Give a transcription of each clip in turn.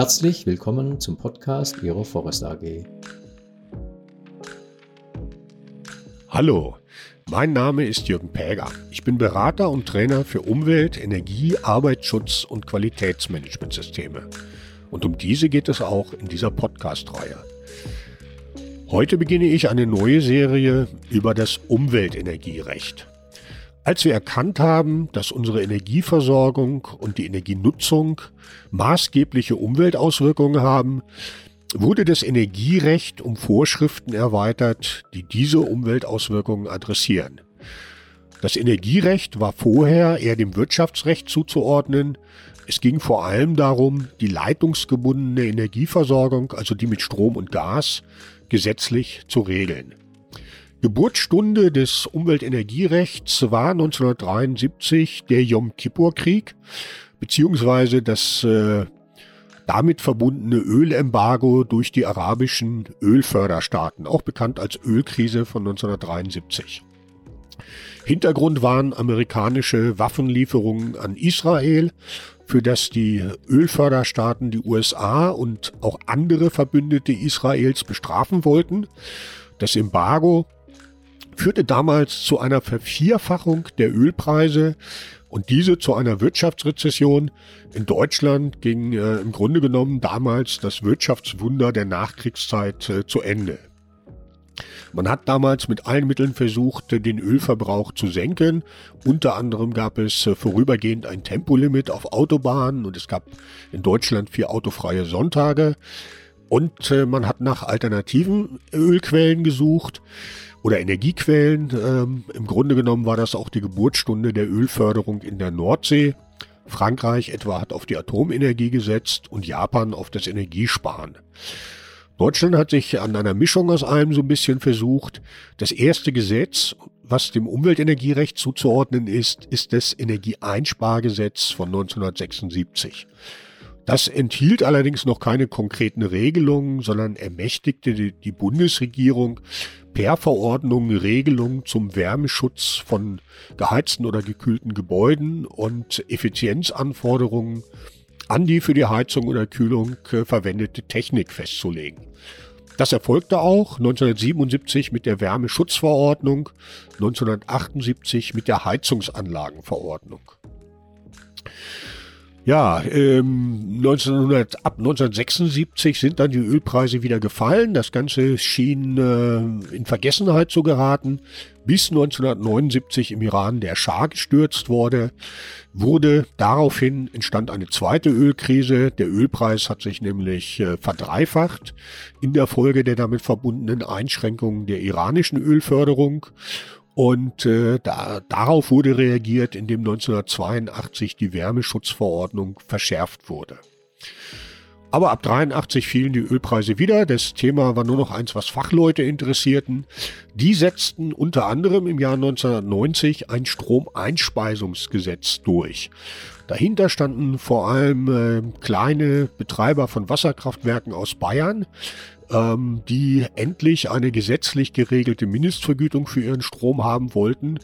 Herzlich willkommen zum Podcast Ihrer Forest AG. Hallo, mein Name ist Jürgen Päger. Ich bin Berater und Trainer für Umwelt, Energie, Arbeitsschutz und Qualitätsmanagementsysteme. Und um diese geht es auch in dieser Podcast-Reihe. Heute beginne ich eine neue Serie über das Umweltenergierecht. Als wir erkannt haben, dass unsere Energieversorgung und die Energienutzung maßgebliche Umweltauswirkungen haben, wurde das Energierecht um Vorschriften erweitert, die diese Umweltauswirkungen adressieren. Das Energierecht war vorher eher dem Wirtschaftsrecht zuzuordnen. Es ging vor allem darum, die leitungsgebundene Energieversorgung, also die mit Strom und Gas, gesetzlich zu regeln. Geburtsstunde des Umweltenergierechts war 1973 der Yom Kippur-Krieg, beziehungsweise das äh, damit verbundene Ölembargo durch die arabischen Ölförderstaaten, auch bekannt als Ölkrise von 1973. Hintergrund waren amerikanische Waffenlieferungen an Israel, für das die Ölförderstaaten die USA und auch andere Verbündete Israels bestrafen wollten. Das Embargo führte damals zu einer Vervierfachung der Ölpreise und diese zu einer Wirtschaftsrezession. In Deutschland ging äh, im Grunde genommen damals das Wirtschaftswunder der Nachkriegszeit äh, zu Ende. Man hat damals mit allen Mitteln versucht, den Ölverbrauch zu senken. Unter anderem gab es äh, vorübergehend ein Tempolimit auf Autobahnen und es gab in Deutschland vier autofreie Sonntage. Und äh, man hat nach alternativen Ölquellen gesucht oder Energiequellen. Ähm, Im Grunde genommen war das auch die Geburtsstunde der Ölförderung in der Nordsee. Frankreich etwa hat auf die Atomenergie gesetzt und Japan auf das Energiesparen. Deutschland hat sich an einer Mischung aus allem so ein bisschen versucht. Das erste Gesetz, was dem Umweltenergierecht zuzuordnen ist, ist das Energieeinspargesetz von 1976. Das enthielt allerdings noch keine konkreten Regelungen, sondern ermächtigte die, Bundesregierung per Verordnung Regelungen zum Wärmeschutz von geheizten oder gekühlten Gebäuden und Effizienzanforderungen an die für die Heizung oder Kühlung äh, verwendete Technik festzulegen. Das erfolgte auch 1977 mit der Wärmeschutzverordnung, 1978 mit der Heizungsanlagenverordnung. Ja, ähm, 1900, ab 1976 sind dann die Ölpreise wieder gefallen. Das Ganze schien äh, in Vergessenheit zu geraten, bis 1979 im Iran der Schah gestürzt wurde. Wurde daraufhin entstand eine zweite Ölkrise. Der Ölpreis hat sich nämlich äh, verdreifacht in der Folge der damit verbundenen Einschränkungen der iranischen Ölförderung. Und äh, da, darauf wurde reagiert, indem 1982 die Wärmeschutzverordnung verschärft wurde. Aber ab 83 fielen die Ölpreise wieder. Das Thema war nur noch eins, was Fachleute interessierten. Die setzten unter anderem im Jahr 1990 ein Stromeinspeisungsgesetz durch. Dahinter standen vor allem äh, kleine Betreiber von Wasserkraftwerken aus Bayern, ähm, die endlich eine gesetzlich geregelte Mindestvergütung für ihren Strom haben wollten.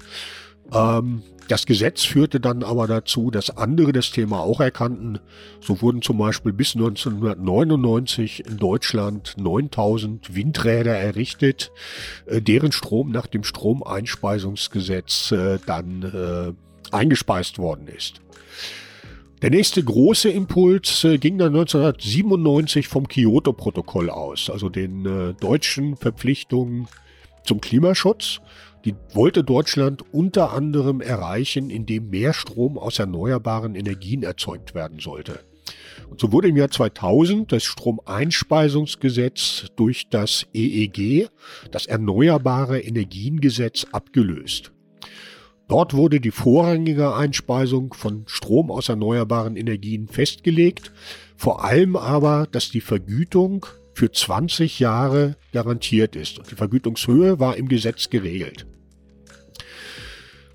Ähm, das Gesetz führte dann aber dazu, dass andere das Thema auch erkannten. So wurden zum Beispiel bis 1999 in Deutschland 9000 Windräder errichtet, äh, deren Strom nach dem Stromeinspeisungsgesetz äh, dann äh, eingespeist worden ist. Der nächste große Impuls äh, ging dann 1997 vom Kyoto-Protokoll aus, also den äh, deutschen Verpflichtungen zum Klimaschutz. Die wollte Deutschland unter anderem erreichen, indem mehr Strom aus erneuerbaren Energien erzeugt werden sollte. Und so wurde im Jahr 2000 das Stromeinspeisungsgesetz durch das EEG, das Erneuerbare Energiengesetz, abgelöst. Dort wurde die vorrangige Einspeisung von Strom aus erneuerbaren Energien festgelegt, vor allem aber, dass die Vergütung für 20 Jahre garantiert ist und die Vergütungshöhe war im Gesetz geregelt.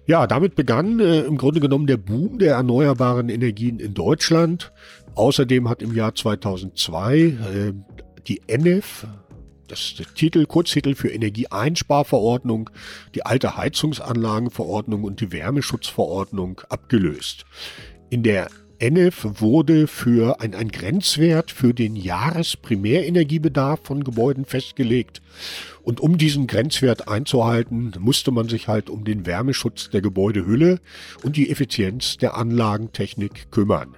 Ja, damit begann äh, im Grunde genommen der Boom der erneuerbaren Energien in Deutschland. Außerdem hat im Jahr 2002 äh, die NF, das Titel, Kurztitel für Energieeinsparverordnung, die alte Heizungsanlagenverordnung und die Wärmeschutzverordnung abgelöst. In der ENEF wurde für ein, ein Grenzwert für den Jahresprimärenergiebedarf von Gebäuden festgelegt. Und um diesen Grenzwert einzuhalten, musste man sich halt um den Wärmeschutz der Gebäudehülle und die Effizienz der Anlagentechnik kümmern.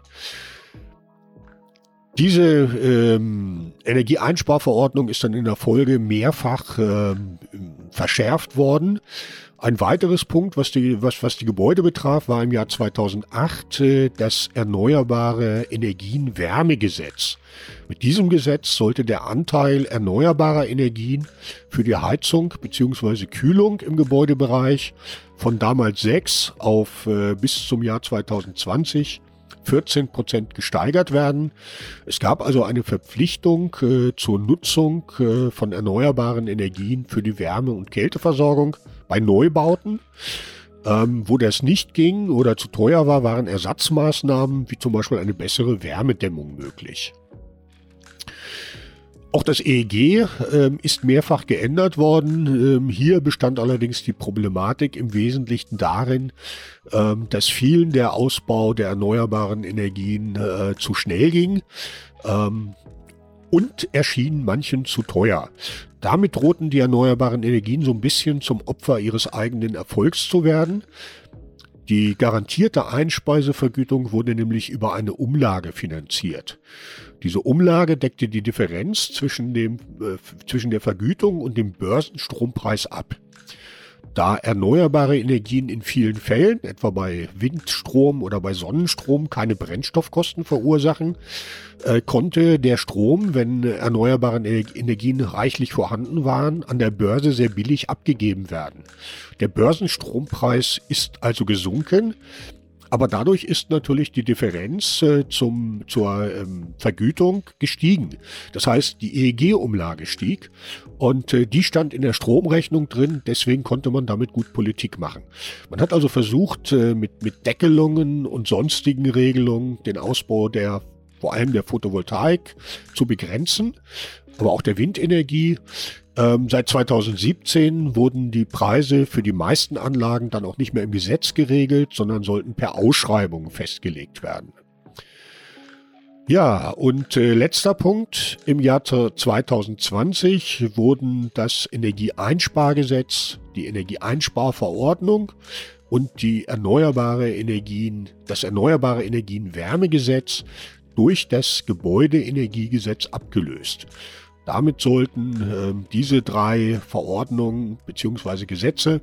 Diese ähm, Energieeinsparverordnung ist dann in der Folge mehrfach ähm, verschärft worden. Ein weiteres Punkt, was die, was, was die Gebäude betraf, war im Jahr 2008 äh, das Erneuerbare Energien Wärmegesetz. Mit diesem Gesetz sollte der Anteil erneuerbarer Energien für die Heizung bzw. Kühlung im Gebäudebereich von damals 6 auf äh, bis zum Jahr 2020 14 Prozent gesteigert werden. Es gab also eine Verpflichtung äh, zur Nutzung äh, von erneuerbaren Energien für die Wärme- und Kälteversorgung bei Neubauten. Ähm, wo das nicht ging oder zu teuer war, waren Ersatzmaßnahmen wie zum Beispiel eine bessere Wärmedämmung möglich. Auch das EEG ähm, ist mehrfach geändert worden. Ähm, hier bestand allerdings die Problematik im Wesentlichen darin, ähm, dass vielen der Ausbau der erneuerbaren Energien äh, zu schnell ging ähm, und erschien manchen zu teuer. Damit drohten die erneuerbaren Energien so ein bisschen zum Opfer ihres eigenen Erfolgs zu werden. Die garantierte Einspeisevergütung wurde nämlich über eine Umlage finanziert. Diese Umlage deckte die Differenz zwischen, dem, äh, zwischen der Vergütung und dem Börsenstrompreis ab. Da erneuerbare Energien in vielen Fällen, etwa bei Windstrom oder bei Sonnenstrom, keine Brennstoffkosten verursachen, äh, konnte der Strom, wenn erneuerbare Energien reichlich vorhanden waren, an der Börse sehr billig abgegeben werden. Der Börsenstrompreis ist also gesunken, aber dadurch ist natürlich die Differenz äh, zum, zur ähm, Vergütung gestiegen. Das heißt, die EEG-Umlage stieg und äh, die stand in der Stromrechnung drin. Deswegen konnte man damit gut Politik machen. Man hat also versucht, äh, mit, mit Deckelungen und sonstigen Regelungen den Ausbau der vor allem der Photovoltaik zu begrenzen, aber auch der Windenergie. Ähm, seit 2017 wurden die Preise für die meisten Anlagen dann auch nicht mehr im Gesetz geregelt, sondern sollten per Ausschreibung festgelegt werden. Ja, und äh, letzter Punkt. Im Jahr 2020 wurden das Energieeinspargesetz, die Energieeinsparverordnung und die erneuerbare Energien, das Erneuerbare Energien Wärmegesetz durch das Gebäudeenergiegesetz abgelöst. Damit sollten äh, diese drei Verordnungen bzw. Gesetze,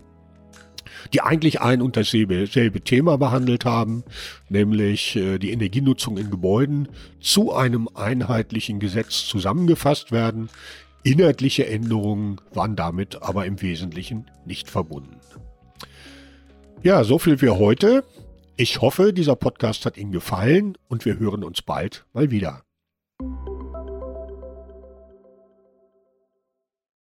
die eigentlich ein und dasselbe selbe Thema behandelt haben, nämlich äh, die Energienutzung in Gebäuden, zu einem einheitlichen Gesetz zusammengefasst werden. Inhaltliche Änderungen waren damit aber im Wesentlichen nicht verbunden. Ja, so viel für heute. Ich hoffe, dieser Podcast hat Ihnen gefallen und wir hören uns bald mal wieder.